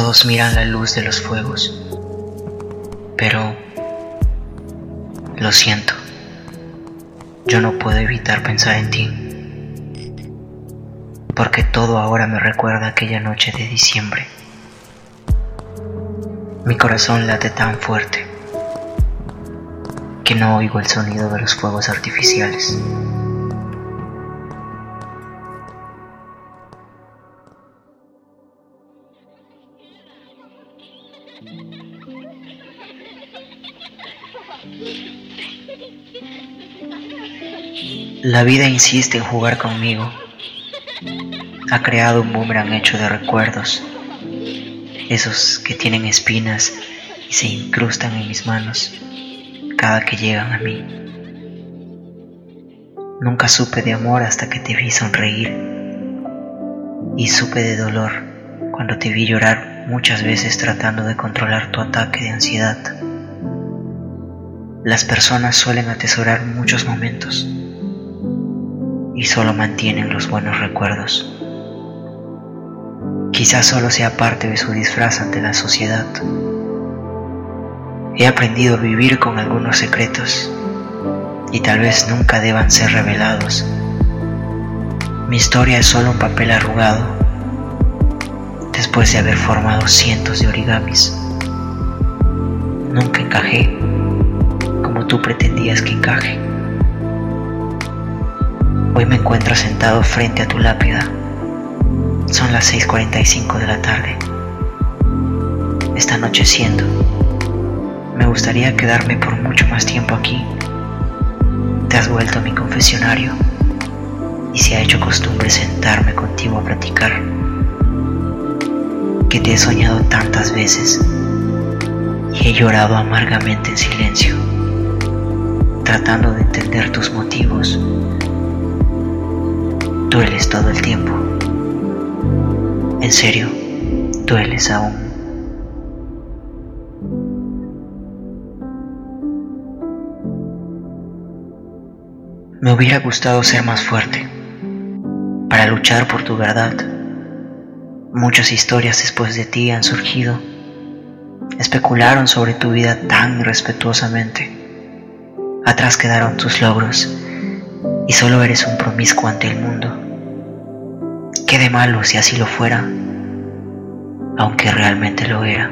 Todos miran la luz de los fuegos, pero lo siento, yo no puedo evitar pensar en ti, porque todo ahora me recuerda aquella noche de diciembre. Mi corazón late tan fuerte que no oigo el sonido de los fuegos artificiales. La vida insiste en jugar conmigo. Ha creado un boomerang hecho de recuerdos, esos que tienen espinas y se incrustan en mis manos cada que llegan a mí. Nunca supe de amor hasta que te vi sonreír y supe de dolor cuando te vi llorar muchas veces tratando de controlar tu ataque de ansiedad. Las personas suelen atesorar muchos momentos y solo mantienen los buenos recuerdos. Quizás solo sea parte de su disfraz ante la sociedad. He aprendido a vivir con algunos secretos y tal vez nunca deban ser revelados. Mi historia es solo un papel arrugado después de haber formado cientos de origamis. Nunca encajé tú pretendías que encaje. Hoy me encuentro sentado frente a tu lápida. Son las 6.45 de la tarde. Está anocheciendo. Me gustaría quedarme por mucho más tiempo aquí. Te has vuelto a mi confesionario y se ha hecho costumbre sentarme contigo a platicar. Que te he soñado tantas veces y he llorado amargamente en silencio, tratando de entender tus motivos. Dueles todo el tiempo. En serio, dueles aún. Me hubiera gustado ser más fuerte, para luchar por tu verdad. Muchas historias después de ti han surgido, especularon sobre tu vida tan irrespetuosamente. Atrás quedaron tus logros y solo eres un promiscuo ante el mundo. ¿Qué de malo si así lo fuera? Aunque realmente lo era.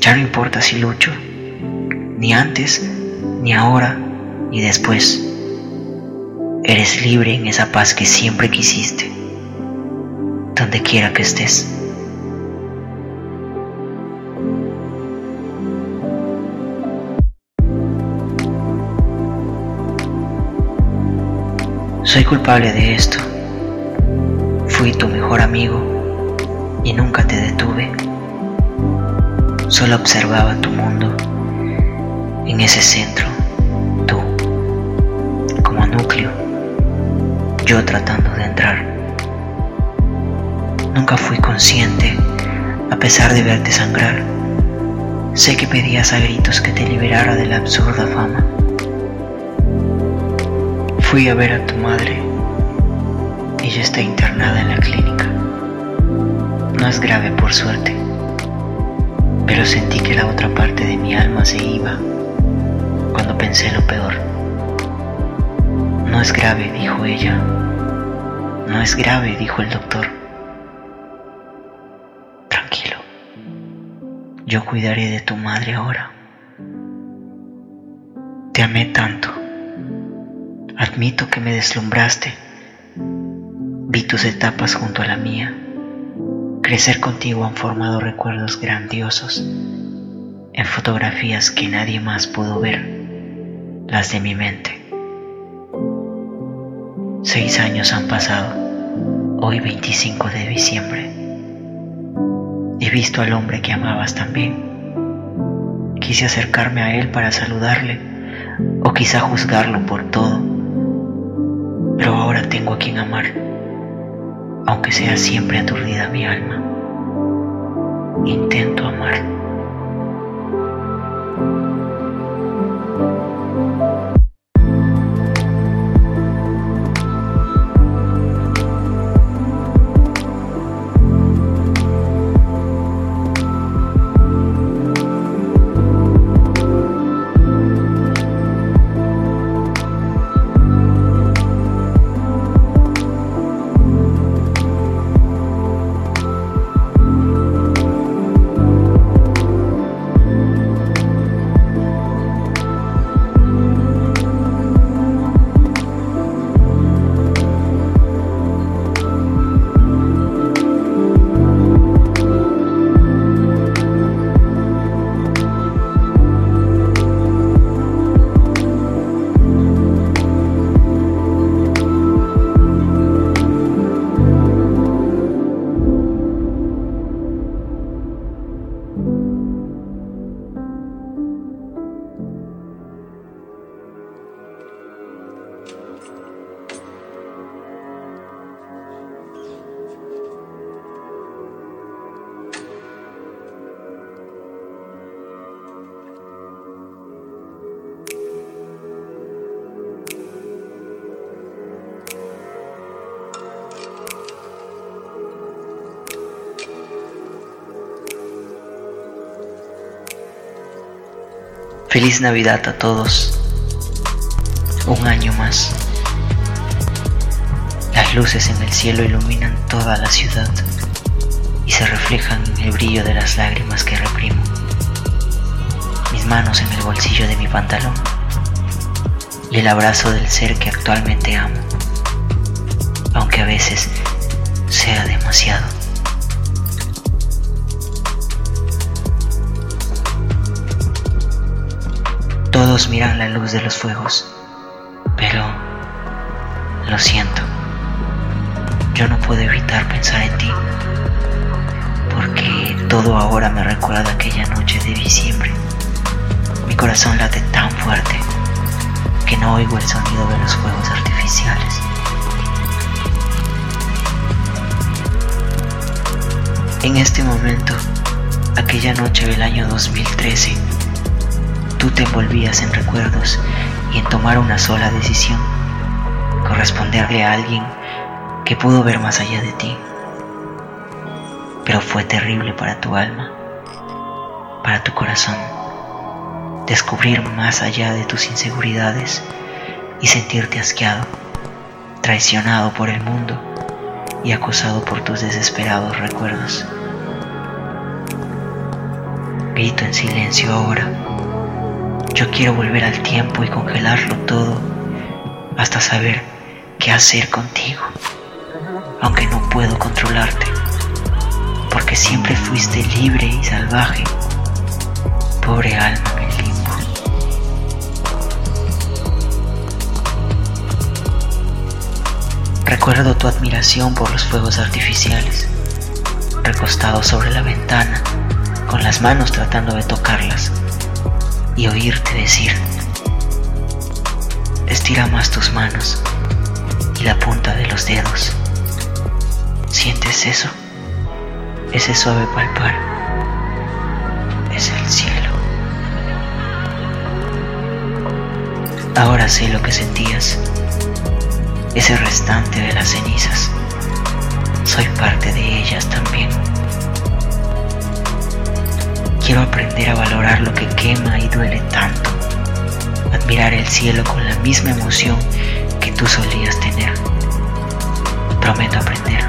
Ya no importa si lucho, ni antes, ni ahora, y después eres libre en esa paz que siempre quisiste, donde quiera que estés. Soy culpable de esto. Fui tu mejor amigo y nunca te detuve. Solo observaba tu mundo en ese centro núcleo, yo tratando de entrar. Nunca fui consciente, a pesar de verte sangrar. Sé que pedías a gritos que te liberara de la absurda fama. Fui a ver a tu madre. Ella está internada en la clínica. No es grave por suerte, pero sentí que la otra parte de mi alma se iba cuando pensé lo peor. No es grave, dijo ella. No es grave, dijo el doctor. Tranquilo. Yo cuidaré de tu madre ahora. Te amé tanto. Admito que me deslumbraste. Vi tus etapas junto a la mía. Crecer contigo han formado recuerdos grandiosos en fotografías que nadie más pudo ver, las de mi mente. Seis años han pasado, hoy 25 de diciembre. He visto al hombre que amabas también. Quise acercarme a él para saludarle o quizá juzgarlo por todo. Pero ahora tengo a quien amar, aunque sea siempre aturdida mi alma. Intento amar. Feliz Navidad a todos. Un año más. Las luces en el cielo iluminan toda la ciudad y se reflejan en el brillo de las lágrimas que reprimo. Mis manos en el bolsillo de mi pantalón y el abrazo del ser que actualmente amo, aunque a veces sea demasiado. Todos miran la luz de los fuegos, pero lo siento, yo no puedo evitar pensar en ti, porque todo ahora me recuerda aquella noche de diciembre. Mi corazón late tan fuerte que no oigo el sonido de los fuegos artificiales. En este momento, aquella noche del año 2013, tú te envolvías en recuerdos y en tomar una sola decisión, corresponderle a alguien que pudo ver más allá de ti. Pero fue terrible para tu alma, para tu corazón descubrir más allá de tus inseguridades y sentirte asqueado, traicionado por el mundo y acosado por tus desesperados recuerdos. Grito en silencio ahora. Yo quiero volver al tiempo y congelarlo todo hasta saber qué hacer contigo, aunque no puedo controlarte, porque siempre fuiste libre y salvaje. Pobre alma Recuerdo tu admiración por los fuegos artificiales, recostado sobre la ventana, con las manos tratando de tocarlas, y oírte decir, estira más tus manos y la punta de los dedos. ¿Sientes eso? Ese suave palpar es el cielo. Ahora sé lo que sentías ese restante de las cenizas. Soy parte de ellas también. Quiero aprender a valorar lo que quema y duele tanto. Admirar el cielo con la misma emoción que tú solías tener. Prometo aprender.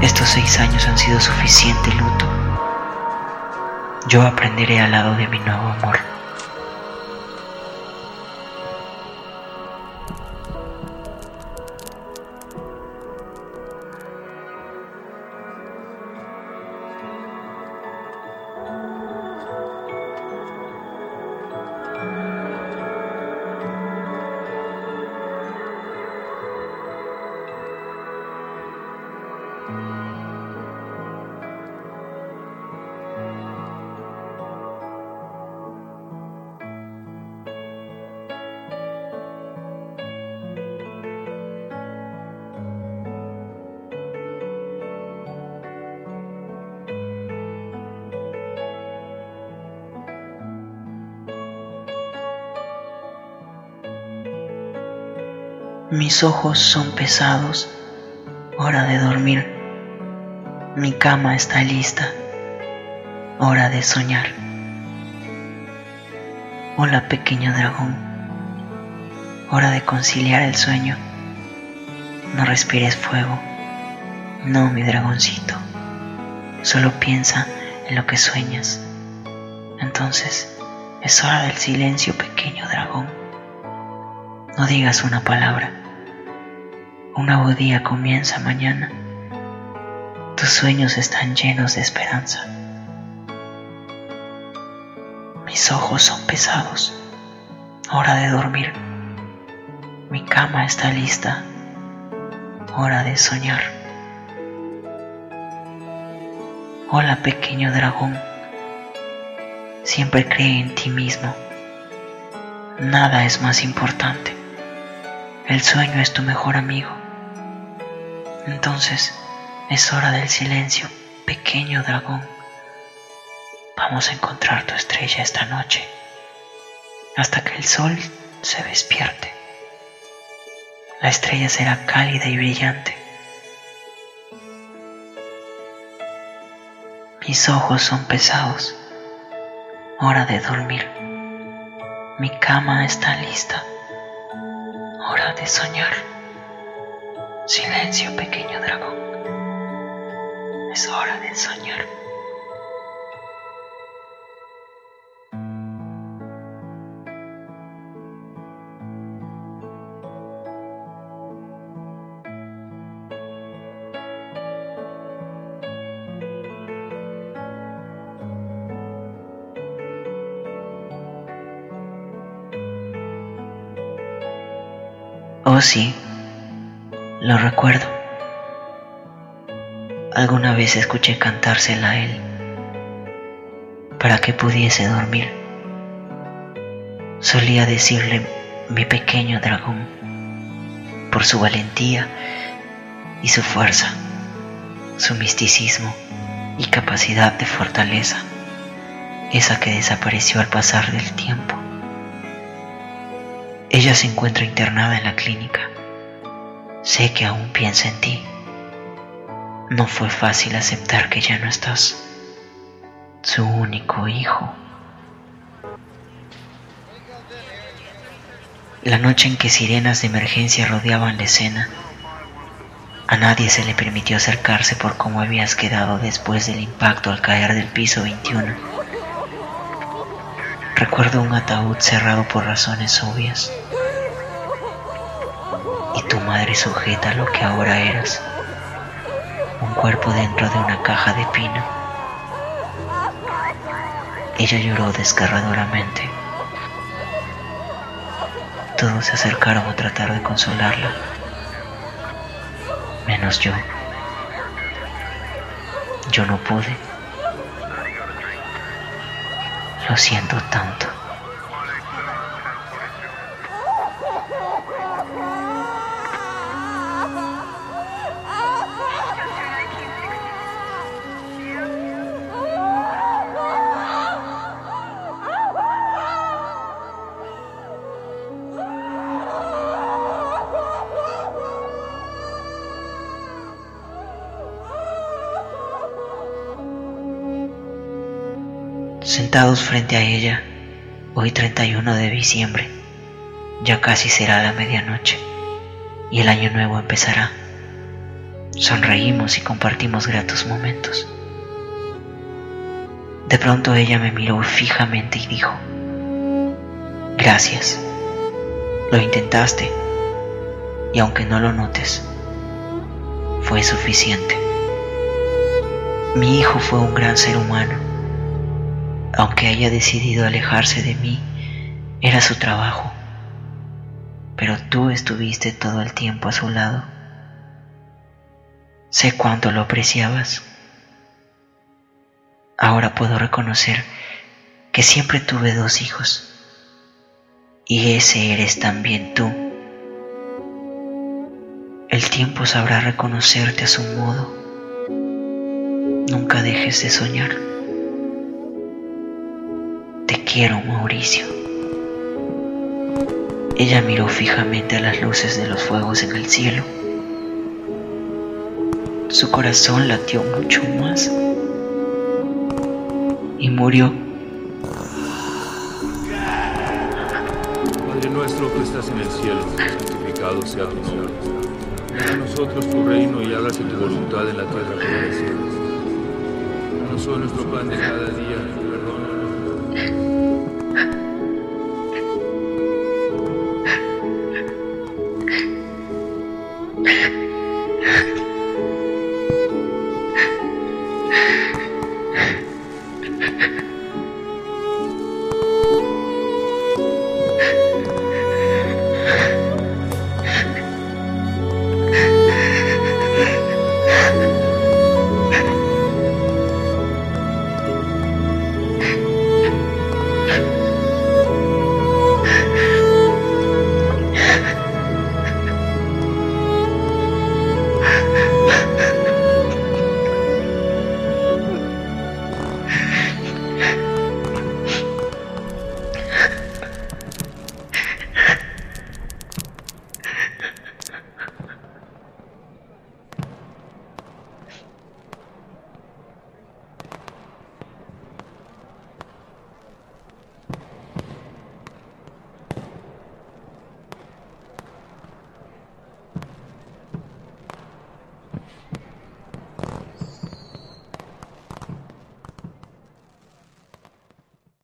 Estos seis años han sido suficiente luto. Yo aprenderé al lado de mi nuevo amor. Mis ojos son pesados, hora de dormir. Mi cama está lista, hora de soñar. Hola pequeño dragón, hora de conciliar el sueño. No respires fuego, no mi dragoncito, solo piensa en lo que sueñas. Entonces es hora del silencio pequeño dragón. No digas una palabra. Un nuevo día comienza mañana. Tus sueños están llenos de esperanza. Mis ojos son pesados. Hora de dormir. Mi cama está lista. Hora de soñar. Hola pequeño dragón. Siempre cree en ti mismo. Nada es más importante. El sueño es tu mejor amigo. Entonces es hora del silencio, pequeño dragón. Vamos a encontrar tu estrella esta noche, hasta que el sol se despierte. La estrella será cálida y brillante. Mis ojos son pesados. Hora de dormir. Mi cama está lista. De soñar. Silencio, pequeño dragón. Es hora de soñar. Sí, lo recuerdo. Alguna vez escuché cantársela a él para que pudiese dormir. Solía decirle mi pequeño dragón por su valentía y su fuerza, su misticismo y capacidad de fortaleza, esa que desapareció al pasar del tiempo. Ella se encuentra internada en la clínica. Sé que aún piensa en ti. No fue fácil aceptar que ya no estás. Su único hijo. La noche en que sirenas de emergencia rodeaban la escena, a nadie se le permitió acercarse por cómo habías quedado después del impacto al caer del piso 21. Recuerdo un ataúd cerrado por razones obvias. Y tu madre sujeta lo que ahora eras. Un cuerpo dentro de una caja de pino. Ella lloró desgarradoramente. Todos se acercaron a tratar de consolarla. Menos yo. Yo no pude. Lo siento tanto. Sentados frente a ella, hoy 31 de diciembre, ya casi será la medianoche y el año nuevo empezará. Sonreímos y compartimos gratos momentos. De pronto ella me miró fijamente y dijo, gracias, lo intentaste y aunque no lo notes, fue suficiente. Mi hijo fue un gran ser humano aunque haya decidido alejarse de mí, era su trabajo. Pero tú estuviste todo el tiempo a su lado. Sé cuánto lo apreciabas. Ahora puedo reconocer que siempre tuve dos hijos. Y ese eres también tú. El tiempo sabrá reconocerte a su modo. Nunca dejes de soñar quiero, Mauricio. Ella miró fijamente a las luces de los fuegos en el cielo. Su corazón latió mucho más y murió. Padre nuestro que estás en el cielo, santificado sea tu nombre. Venga a nosotros tu reino y hágase tu voluntad en la tierra como en el cielo. Nuestro pan de cada día, perdónanos Ha ha ha.